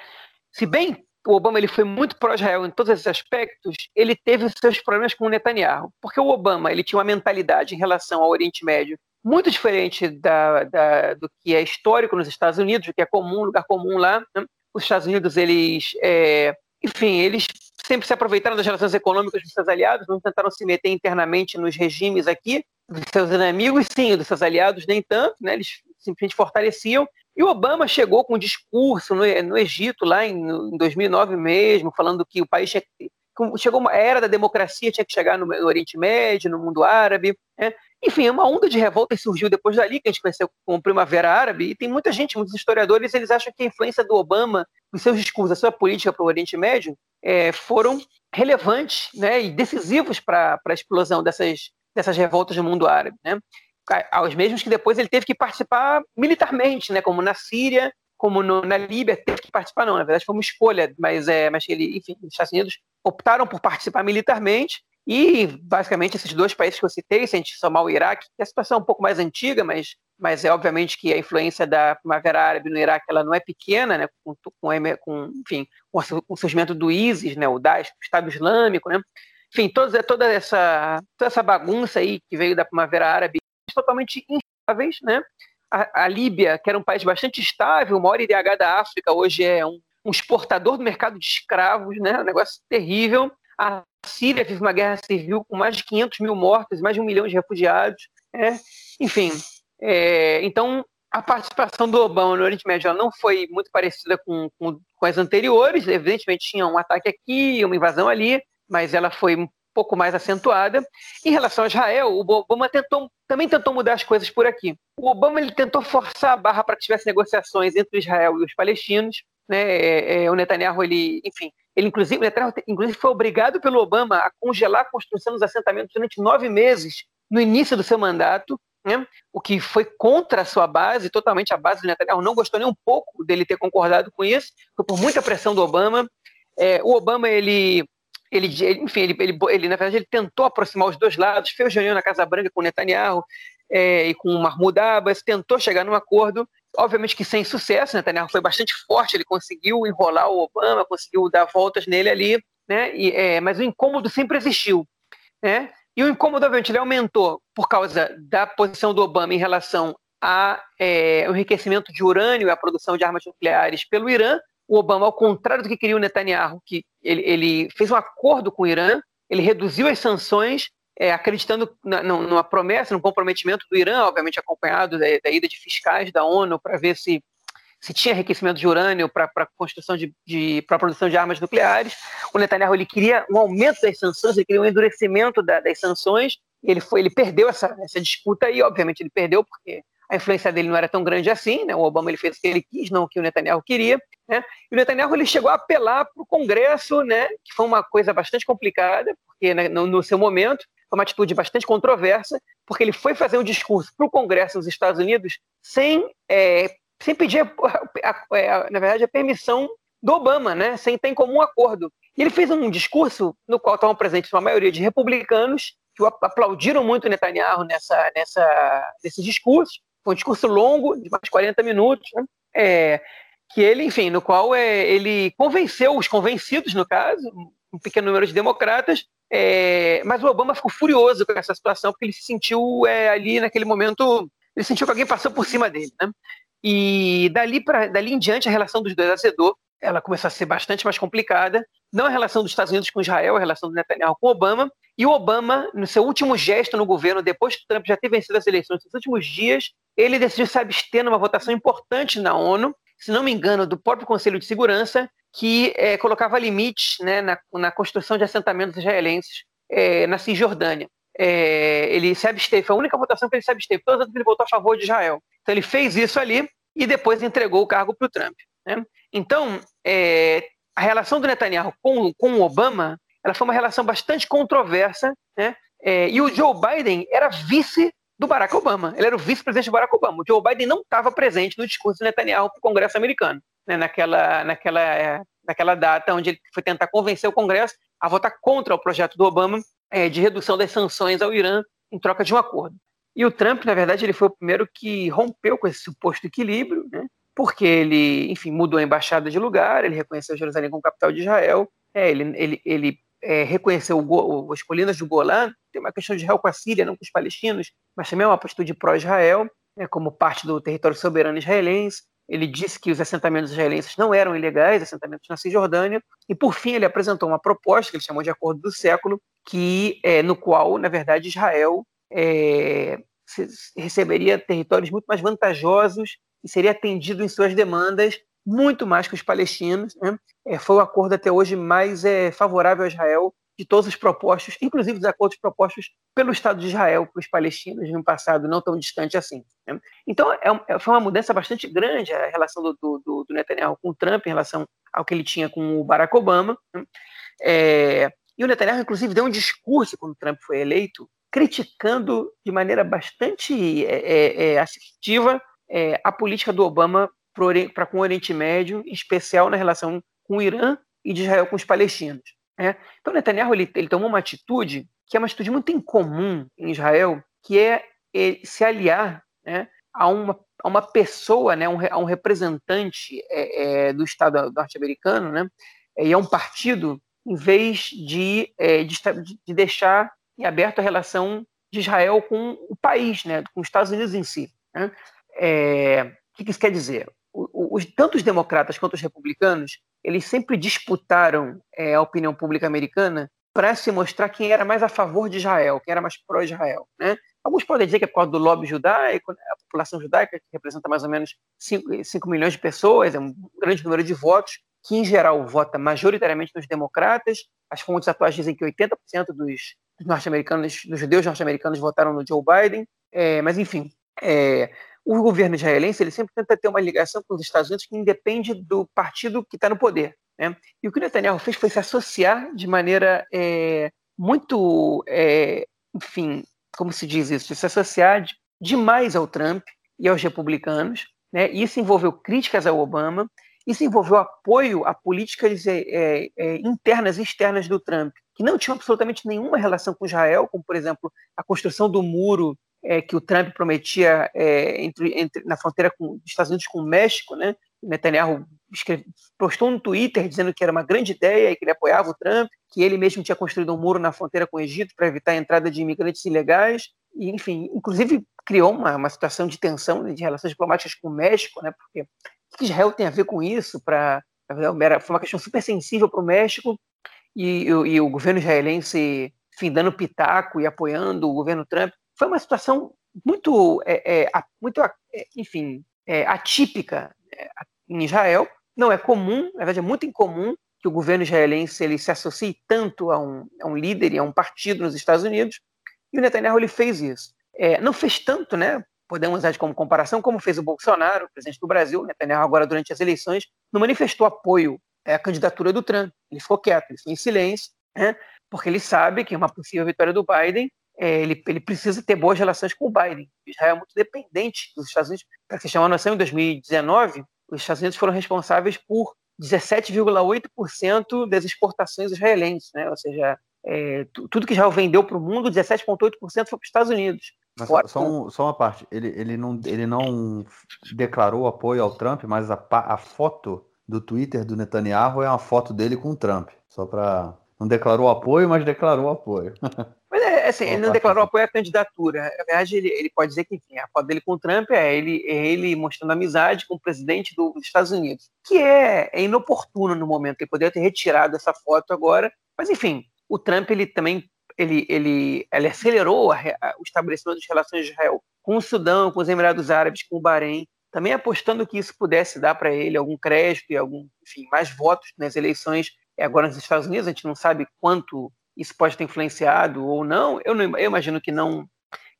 se bem o Obama ele foi muito pró-Israel em todos esses aspectos, ele teve seus problemas com o Netanyahu. Porque o Obama ele tinha uma mentalidade em relação ao Oriente Médio muito diferente da, da, do que é histórico nos Estados Unidos, o que é comum, lugar comum lá. Né? Os Estados Unidos, eles, é, enfim, eles sempre se aproveitaram das relações econômicas dos seus aliados, não tentaram se meter internamente nos regimes aqui, dos seus inimigos, sim, dos seus aliados nem tanto, né? eles simplesmente fortaleciam. E o Obama chegou com um discurso no, no Egito, lá em, em 2009 mesmo, falando que o país tinha chegou uma era da democracia, tinha que chegar no, no Oriente Médio, no mundo árabe. Né? Enfim, uma onda de revolta surgiu depois dali, que a gente conheceu como Primavera Árabe, e tem muita gente, muitos historiadores, eles acham que a influência do Obama, os seus discursos, a sua política para o Oriente Médio, é, foram relevantes né, e decisivos para a explosão dessas, dessas revoltas no mundo árabe. Né? Aos mesmos que depois ele teve que participar militarmente, né, como na Síria, como no, na Líbia, teve que participar, não, na verdade foi uma escolha, mas, é, mas ele, enfim, os Estados Unidos optaram por participar militarmente e, basicamente, esses dois países que eu citei, se a gente somar o Iraque, que a situação é um pouco mais antiga, mas, mas é obviamente que a influência da Primavera Árabe no Iraque ela não é pequena, né, com, com, com enfim, com o surgimento do ISIS, né, o Daesh, o Estado Islâmico, né, enfim, toda, toda, essa, toda essa bagunça aí que veio da Primavera Árabe, totalmente instáveis, né, a, a, Líbia, que era um país bastante estável, o maior IDH da África, hoje é um, um exportador do mercado de escravos, né, um negócio terrível, a Síria teve uma guerra civil com mais de 500 mil mortos, mais de um milhão de refugiados. Né? Enfim, é, então a participação do Obama no Oriente Médio não foi muito parecida com, com, com, as anteriores. Evidentemente tinha um ataque aqui, uma invasão ali, mas ela foi um pouco mais acentuada. Em relação a Israel, o Obama tentou, também tentou mudar as coisas por aqui. O Obama ele tentou forçar a barra para que tivesse negociações entre Israel e os palestinos. Né? É, é, o Netanyahu, ele, enfim, ele, inclusive, Netanyahu, inclusive, foi obrigado pelo Obama a congelar a construção dos assentamentos durante nove meses no início do seu mandato, né? o que foi contra a sua base, totalmente a base do Netanyahu. Não gostou nem um pouco dele ter concordado com isso, foi por muita pressão do Obama. É, o Obama, ele, ele, enfim, ele, ele, ele, na verdade, ele tentou aproximar os dois lados, fez reunião na Casa Branca com Netanyahu é, e com Mahmoud Abbas, tentou chegar num acordo, Obviamente que sem sucesso? Netanyahu foi bastante forte, ele conseguiu enrolar o Obama, conseguiu dar voltas nele ali, né? E, é, mas o incômodo sempre existiu, né? E o incômodo, obviamente, ele aumentou por causa da posição do Obama em relação ao é, enriquecimento de urânio e a produção de armas nucleares pelo Irã. O Obama, ao contrário do que queria o Netanyahu, que ele, ele fez um acordo com o Irã, ele reduziu as sanções é, acreditando na, numa promessa, num comprometimento do Irã, obviamente acompanhado da, da ida de fiscais da ONU para ver se, se tinha enriquecimento de urânio para a construção de, de para produção de armas nucleares. O Netanyahu ele queria um aumento das sanções, ele queria um endurecimento da, das sanções. Ele foi, ele perdeu essa, essa disputa e, obviamente, ele perdeu porque a influência dele não era tão grande assim, né? O Obama ele fez o que ele quis, não o que o Netanyahu queria, né? E o Netanyahu ele chegou a apelar para o Congresso, né? Que foi uma coisa bastante complicada, porque né, no, no seu momento foi uma atitude bastante controversa, porque ele foi fazer um discurso para o Congresso dos Estados Unidos sem, é, sem pedir, a, a, a, na verdade, a permissão do Obama, né? sem ter em comum acordo. E ele fez um discurso no qual estavam presentes uma maioria de republicanos que aplaudiram muito Netanyahu nessa, nessa, nesse discurso. Foi um discurso longo, de mais de 40 minutos, né? é, que ele, enfim, no qual é, ele convenceu os convencidos, no caso, um pequeno número de democratas, é, mas o Obama ficou furioso com essa situação, porque ele se sentiu é, ali naquele momento, ele sentiu que alguém passou por cima dele. Né? E dali, pra, dali em diante a relação dos dois azedou, ela começou a ser bastante mais complicada, não a relação dos Estados Unidos com Israel, a relação do Netanyahu com Obama, e o Obama, no seu último gesto no governo, depois que Trump já ter vencido as eleições, nos últimos dias, ele decidiu se abster numa votação importante na ONU, se não me engano, do próprio Conselho de Segurança, que é, colocava limites né, na, na, construção de assentamentos israelenses é, na Cisjordânia. É, ele se absteve, foi a única votação que ele se absteve, todas as ele votou a favor de Israel. Então ele fez isso ali e depois entregou o cargo para o Trump. Né? Então, a relação do Netanyahu com, com o Obama ela foi uma relação bastante controversa, né? E o Joe Biden era vice do Barack Obama. Ele era o vice-presidente do Barack Obama. O Joe Biden não estava presente no discurso do Netanyahu para o Congresso americano, né? naquela, naquela, é, naquela data onde ele foi tentar convencer o Congresso a votar contra o projeto do Obama é, de redução das sanções ao Irã em troca de um acordo. E o Trump, na verdade, ele foi o primeiro que rompeu com esse suposto equilíbrio, né? porque ele, enfim, mudou a embaixada de lugar, ele reconheceu Jerusalém como capital de Israel, é, ele, ele, ele é, reconheceu o, as colinas do Golã, tem uma questão de Israel com a Síria, não com os palestinos, mas também é uma atitude pró-Israel, né, como parte do território soberano israelense. Ele disse que os assentamentos israelenses não eram ilegais, assentamentos na Cisjordânia, e por fim ele apresentou uma proposta que ele chamou de Acordo do Século, que é, no qual, na verdade, Israel é, receberia territórios muito mais vantajosos e seria atendido em suas demandas muito mais que os palestinos. Né? É, foi o acordo até hoje mais é, favorável a Israel de todos os propostos, inclusive os acordos propostos pelo Estado de Israel para os palestinos no passado não tão distante assim. Né? Então, é, é, foi uma mudança bastante grande a relação do, do, do, Netanyahu com o Trump em relação ao que ele tinha com o Barack Obama. Né? É, e o Netanyahu, inclusive, deu um discurso quando o Trump foi eleito, criticando de maneira bastante é, é, é assertiva a política do Obama para com o Oriente Médio, em especial na relação com o Irã e de Israel com os palestinos. Né? Então, Netanyahu ele, ele tomou uma atitude que é uma atitude muito incomum em Israel, que é, é se aliar né, a, uma, a uma pessoa, né, um, a um representante é, é, do Estado norte-americano, né, e a um partido, em vez de, é, de, de deixar em aberto a relação de Israel com o país, né, com os Estados Unidos em si. Né? É, o que isso quer dizer? Os, tanto os democratas quanto os republicanos, eles sempre disputaram é, a opinião pública americana para se mostrar quem era mais a favor de Israel, quem era mais pró-Israel. Né? Alguns podem dizer que é por causa do lobby judaico, né? a população judaica, que representa mais ou menos 5, 5 milhões de pessoas, é um grande número de votos, que em geral vota majoritariamente nos democratas. As fontes atuais dizem que 80% dos, norte-americanos, dos judeus norte-americanos votaram no Joe Biden. É, mas enfim, é, o governo israelense ele sempre tenta ter uma ligação com os Estados Unidos que independe do partido que está no poder. Né? E o que Netanyahu fez foi se associar de maneira é, muito, é, enfim, como se diz isso, se associar de, demais ao Trump e aos republicanos. Né? E isso envolveu críticas ao Obama, isso envolveu apoio a políticas é, é internas e externas do Trump, que não tinham absolutamente nenhuma relação com Israel, como, por exemplo, a construção do muro é, que o Trump prometia é, entre, entre, na fronteira com, dos Estados Unidos com o México, né? Netanyahu escreve, postou no Twitter dizendo que era uma grande ideia e que ele apoiava o Trump, que ele mesmo tinha construído um muro na fronteira com o Egito para evitar a entrada de imigrantes ilegais, e, enfim, inclusive criou uma, uma situação de tensão né, de relações diplomáticas com o México, né? Porque o que Israel tem a ver com isso? Para foi uma questão super sensível para o México e, e, e, o governo israelense, enfim, dando pitaco e apoiando o governo Trump foi uma situação muito, é, é, muito é, enfim, é, atípica é, em Israel. Não é comum, na verdade é muito incomum que o governo israelense ele se associe tanto a um, a um líder e a um partido nos Estados Unidos. E o Netanyahu ele fez isso. É, não fez tanto, né? Podemos usar como comparação, como fez o Bolsonaro, o presidente do Brasil. O Netanyahu agora durante as eleições não manifestou apoio à candidatura do Trump. Ele ficou quieto, ele ficou em silêncio, né? porque ele sabe que uma possível vitória do Biden é, ele, ele, precisa ter boas relações com o Biden. Israel é muito dependente dos Estados Unidos. Para você chamar noção, em 2019, os Estados Unidos foram responsáveis por 17,8% das exportações israelenses, né? ou seja, é, tudo que Israel vendeu para o mundo, 17,8% foi para os Estados Unidos. Mas Fora, só, um, só, uma parte, ele, ele, não, ele não declarou apoio ao Trump, mas a, a foto do Twitter do Netanyahu é uma foto dele com o Trump, só para... Não declarou apoio, mas declarou apoio. assim, ele não declarou apoio à candidatura. Na verdade, ele, ele pode dizer que enfim, a foto dele com o Trump é ele, é ele mostrando amizade com o presidente dos Estados Unidos, que é, é inoportuno no momento. Ele poderia ter retirado essa foto agora, mas enfim, o Trump ele também ele, ele, ele acelerou a, a, o estabelecimento das relações de Israel com o Sudão, com os Emirados Árabes, com o Bahrein, também apostando que isso pudesse dar para ele algum crédito e algum, enfim, mais votos nas eleições agora nos Estados Unidos. A gente não sabe quanto isso pode ter influenciado ou não, eu, não, eu imagino que não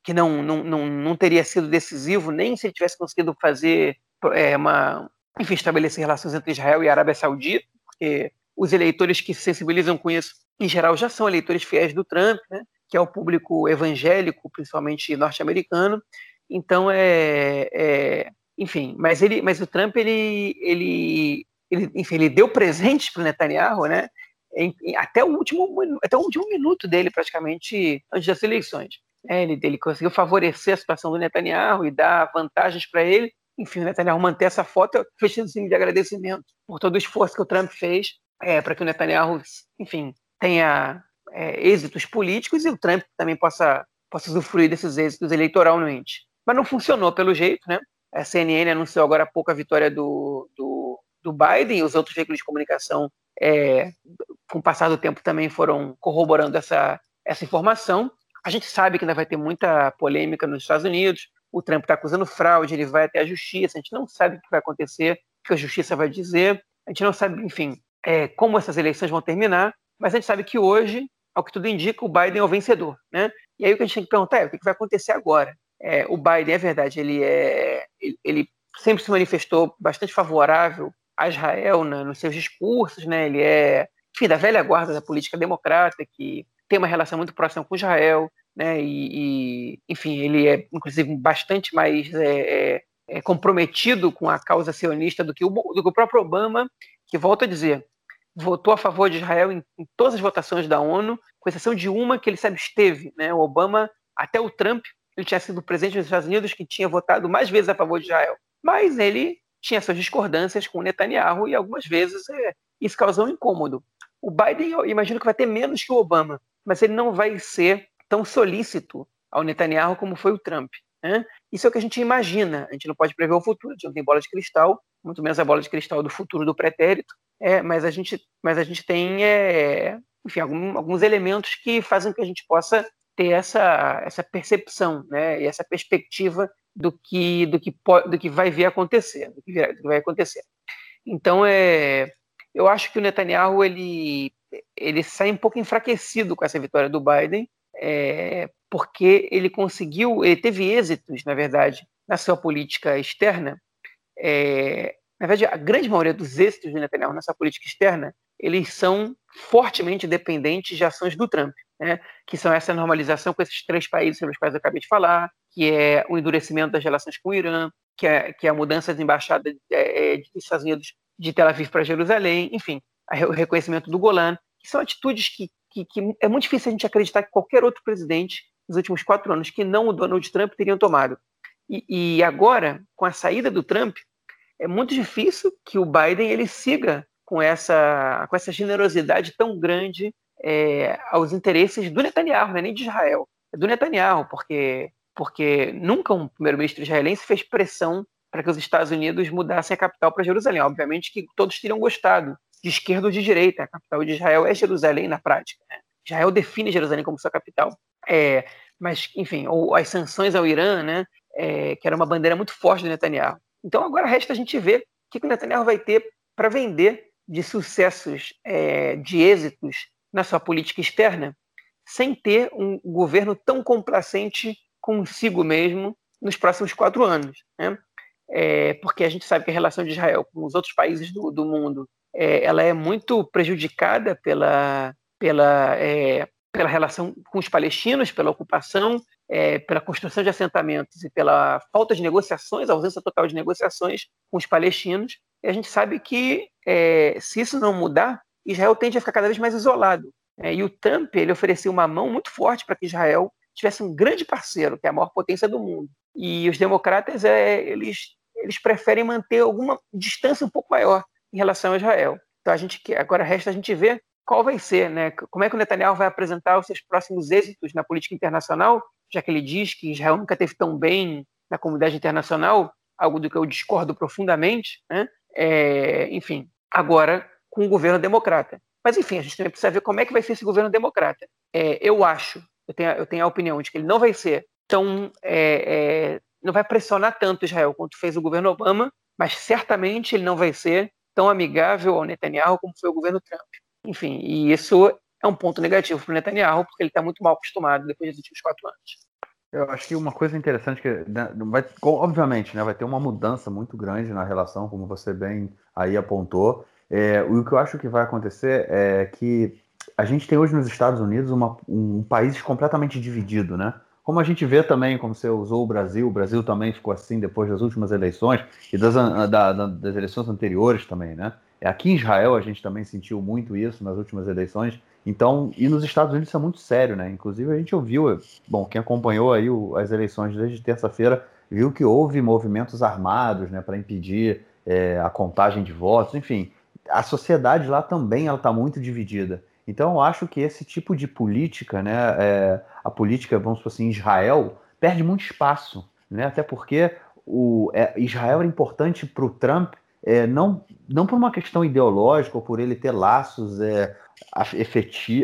que não, não, não, não teria sido decisivo nem se ele tivesse conseguido fazer é, uma, enfim, estabelecer relações entre Israel e Arábia Saudita, porque os eleitores que se sensibilizam com isso, em geral, já são eleitores fiéis do Trump, né? que é o público evangélico, principalmente norte-americano. Então, é, é, enfim, mas ele, mas o Trump ele, ele, ele, enfim, ele deu presentes para o Netanyahu, né? Em, em, até o último até o último minuto dele praticamente antes das eleições. É, ele, ele conseguiu favorecer a situação do Netanyahu e dar vantagens para ele. Enfim, o Netanyahu manter essa foto fechando assim de agradecimento por todo o esforço que o Trump fez é, para que o Netanyahu, enfim, tenha é, êxitos políticos e o Trump também possa, possa usufruir desses êxitos eleitoralmente. Mas não funcionou pelo jeito, né? A CNN anunciou agora há pouco a vitória do, do, do Biden e os outros veículos de comunicação, é, com o passar do tempo, também foram corroborando essa, essa informação. A gente sabe que ainda vai ter muita polêmica nos Estados Unidos. O Trump está acusando fraude, ele vai até a justiça. A gente não sabe o que vai acontecer, o que a justiça vai dizer. A gente não sabe, enfim, é, como essas eleições vão terminar. Mas a gente sabe que hoje ao que tudo indica, o Biden é o vencedor, né? E aí o que a gente tem que perguntar é o que vai acontecer agora? É, o Biden, é verdade, ele é, ele sempre se manifestou bastante favorável a Israel né, nos seus discursos, né? Ele é, enfim, da velha guarda da política democrata que tem uma relação muito próxima com Israel, né? E, e enfim, ele é inclusive bastante mais é, é, é comprometido com a causa sionista do que, o, do que o próprio Obama, que volta a dizer, votou a favor de Israel em, em, todas as votações da ONU, com exceção de uma que ele se absteve. Né? O Obama, até o Trump, ele tinha sido presidente dos Estados Unidos que tinha votado mais vezes a favor de Israel. Mas ele tinha suas discordâncias com Netanyahu e algumas vezes é, isso causou um incômodo. O Biden, eu imagino que vai ter menos que o Obama, mas ele não vai ser tão solícito ao Netanyahu como foi o Trump. Né? Isso é o que a gente imagina. A gente não pode prever o futuro, a gente não tem bola de cristal, muito menos a bola de cristal do futuro do pretérito. É, mas a gente, mas a gente tem, é, enfim, algum, alguns elementos que fazem que a gente possa ter essa, essa percepção, né, e essa perspectiva do que, do que, pode, do que vai vir acontecer, do que, do que vai acontecer. Então, é, eu acho que o Netanyahu ele, ele sai um pouco enfraquecido com essa vitória do Biden, é, porque ele conseguiu, ele teve êxitos, na verdade, na sua política externa, é, na verdade, a grande maioria dos êxitos do Netanyahu nessa política externa, eles são fortemente dependentes de ações do Trump, né? que são essa normalização com esses três países sobre os quais eu acabei de falar, que é o endurecimento das relações com o Irã, que é, que é a mudança da embaixada é, é dos Estados Unidos de Tel Aviv para Jerusalém, enfim, o reconhecimento do Golan, que são atitudes que, que, que, é muito difícil a gente acreditar que qualquer outro presidente nos últimos quatro anos que não o Donald Trump teriam tomado. E, e agora, com a saída do Trump, é muito difícil que o Biden ele siga com essa, com essa generosidade tão grande é, aos interesses do Netanyahu, né? nem de Israel, é do Netanyahu, porque, porque nunca um primeiro-ministro israelense fez pressão para que os Estados Unidos mudassem a capital para Jerusalém. Obviamente que todos teriam gostado, de esquerda ou de direita. A capital de Israel é Jerusalém na prática. Né? Israel define Jerusalém como sua capital. É, mas, enfim, ou as sanções ao Irã, né, é, que era uma bandeira muito forte do Netanyahu. Então agora resta a gente ver o que o Netanyahu vai ter para vender de sucessos, é, de êxitos na sua política externa, sem ter um governo tão complacente consigo mesmo nos próximos quatro anos. Né? É, porque a gente sabe que a relação de Israel com os outros países do, do mundo é, ela é muito prejudicada pela, pela, é, pela relação com os palestinos, pela ocupação, é, pela construção de assentamentos e pela falta de negociações, a ausência total de negociações com os palestinos. E a gente sabe que é, se isso não mudar, Israel tende a ficar cada vez mais isolado. É, e o Trump ele ofereceu uma mão muito forte para que Israel tivesse um grande parceiro, que é a maior potência do mundo. E os democratas é, eles, eles preferem manter alguma distância um pouco maior em relação a Israel. Então a gente agora resta a gente ver qual vai ser, né? Como é que o Netanyahu vai apresentar os seus próximos êxitos na política internacional já que ele diz que Israel nunca teve tão bem na comunidade internacional, algo do que eu discordo profundamente, né? É, enfim, agora com o governo democrata. Mas, enfim, a gente também precisa ver como é que vai ser esse governo democrata. É, eu acho, eu tenho, eu tenho a opinião de que ele não vai ser tão. É, é não vai pressionar tanto Israel quanto fez o governo Obama, mas certamente ele não vai ser tão amigável ao Netanyahu como foi o governo Trump. Enfim, e isso é um ponto negativo para o Netanyahu, porque ele está muito mal acostumado depois dos últimos quatro anos. Eu acho que uma coisa interessante que, né, vai, obviamente, né, vai ter uma mudança muito grande na relação, como você bem aí apontou. É, o que eu acho que vai acontecer é que a gente tem hoje nos Estados Unidos uma, um país completamente dividido, né? Como a gente vê também, como você usou o Brasil, o Brasil também ficou assim depois das últimas eleições e das, da, das eleições anteriores também, né? É, aqui em Israel a gente também sentiu muito isso nas últimas eleições. Então, e nos Estados Unidos isso é muito sério, né? Inclusive a gente ouviu, bom, quem acompanhou aí o, as eleições desde terça-feira viu que houve movimentos armados, né, para impedir é, a contagem de votos, enfim. A sociedade lá também ela está muito dividida. Então, eu acho que esse tipo de política, né, é, a política, vamos dizer assim, Israel, perde muito espaço, né? Até porque o, é, Israel era importante para o Trump é, não, não por uma questão ideológica ou por ele ter laços é,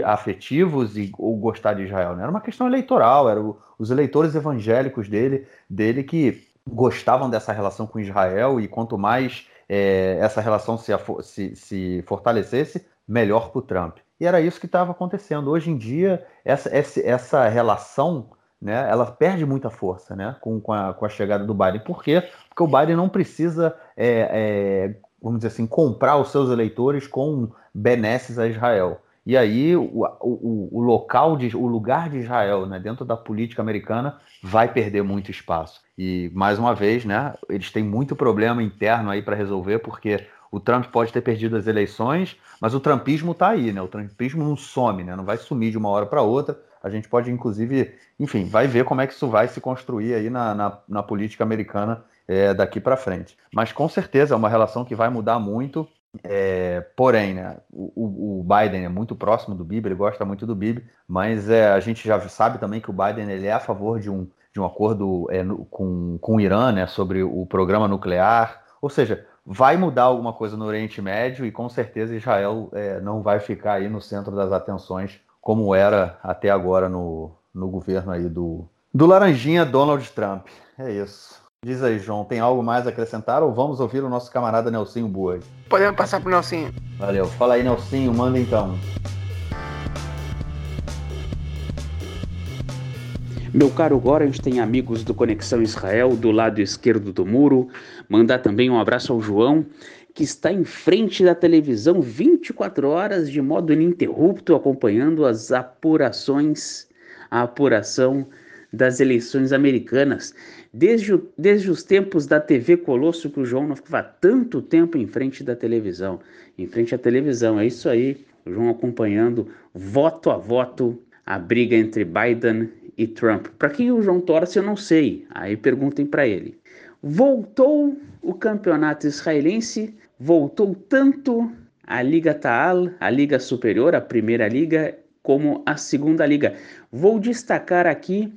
afetivos e, ou gostar de Israel, né? era uma questão eleitoral, eram os eleitores evangélicos dele, dele que gostavam dessa relação com Israel e quanto mais é, essa relação se, se, se fortalecesse, melhor para o Trump. E era isso que estava acontecendo. Hoje em dia, essa, essa, relação né, ela perde muita força né, com, com, a, com a chegada do Biden. Por quê? Porque o Biden não precisa, é, é, vamos dizer assim, comprar os seus eleitores com benesses a Israel. E aí o, o, o local, de, o lugar de Israel né, dentro da política americana vai perder muito espaço. E, mais uma vez, né, eles têm muito problema interno aí para resolver, porque o Trump pode ter perdido as eleições, mas o trumpismo está aí, né? O trumpismo não some, né? Não vai sumir de uma hora para outra. A gente pode, inclusive, enfim, vai ver como é que isso vai se construir aí na, na, na política americana é, daqui para frente. Mas com certeza é uma relação que vai mudar muito. É, porém, né, o, o, Biden é muito próximo do Bibi, ele gosta muito do Bibi, mas é, a gente já sabe também que o Biden ele é a favor de um, de um acordo é, no, com, com o Irã né, sobre o programa nuclear. Ou seja, vai mudar alguma coisa no Oriente Médio e com certeza Israel é, não vai ficar aí no centro das atenções como era até agora no, no governo aí do, do Laranjinha Donald Trump. É isso. Diz aí, João, tem algo mais a acrescentar ou vamos ouvir o nosso camarada Nelsinho Boas? Podemos passar pro Nelsinho. Valeu. Fala aí, Nelsinho, manda então. Meu caro gente tem amigos do Conexão Israel do lado esquerdo do muro. Mandar também um abraço ao João, que está em frente da televisão 24 horas de modo ininterrupto acompanhando as apurações, a apuração das eleições americanas. Desde, desde os tempos da TV Colosso, que o João não ficava tanto tempo em frente da televisão. Em frente à televisão, é isso aí. O João acompanhando voto a voto a briga entre Biden e Trump. Para quem o João torce, eu não sei. Aí perguntem para ele. Voltou o campeonato israelense voltou tanto a Liga Taal, a Liga Superior, a Primeira Liga, como a Segunda Liga. Vou destacar aqui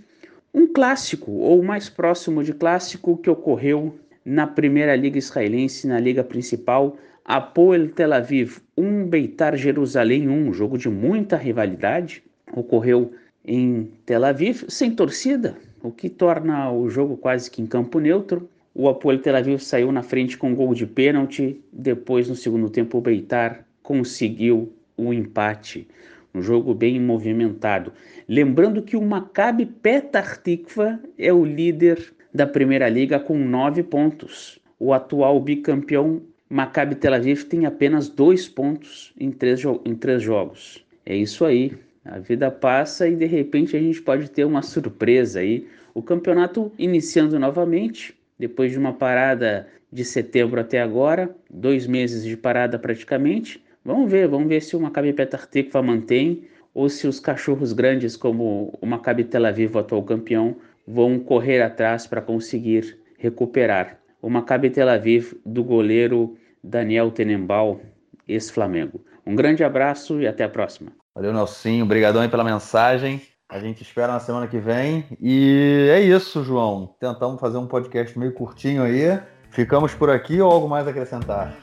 um clássico, ou mais próximo de clássico, que ocorreu na Primeira Liga Israelense, na Liga Principal, Apoel Tel Aviv 1, Beitar Jerusalém 1, jogo de muita rivalidade, ocorreu em Tel Aviv, sem torcida, o que torna o jogo quase que em campo neutro. O Apoel Tel Aviv saiu na frente com um gol de pênalti. Depois, no segundo tempo, o Beitar conseguiu o empate. Um jogo bem movimentado. Lembrando que o Maccabi Petah Tikva é o líder da Primeira Liga com nove pontos. O atual bicampeão Maccabi Tel Aviv tem apenas dois pontos em três, em três jogos. É isso aí. A vida passa e de repente a gente pode ter uma surpresa aí. O campeonato iniciando novamente depois de uma parada de setembro até agora, dois meses de parada praticamente. Vamos ver, vamos ver se o Maccabi Petah Tikva mantém ou se os cachorros grandes como o Maccabi Tel Aviv, o atual campeão, vão correr atrás para conseguir recuperar. O Maccabi Tel Aviv do goleiro Daniel Tenenbaum, ex-Flamengo. Um grande abraço e até a próxima. Valeu, Nelsinho. Obrigadão aí pela mensagem. A gente espera na semana que vem. E é isso, João. Tentamos fazer um podcast meio curtinho aí. Ficamos por aqui ou algo mais a acrescentar?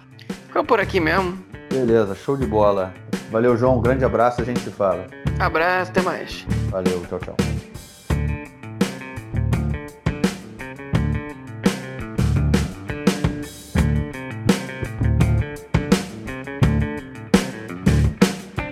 Ficamos por aqui mesmo. Beleza, show de bola. Valeu, João. Um grande abraço, a gente se fala. Abraço, até mais. Valeu, tchau, tchau.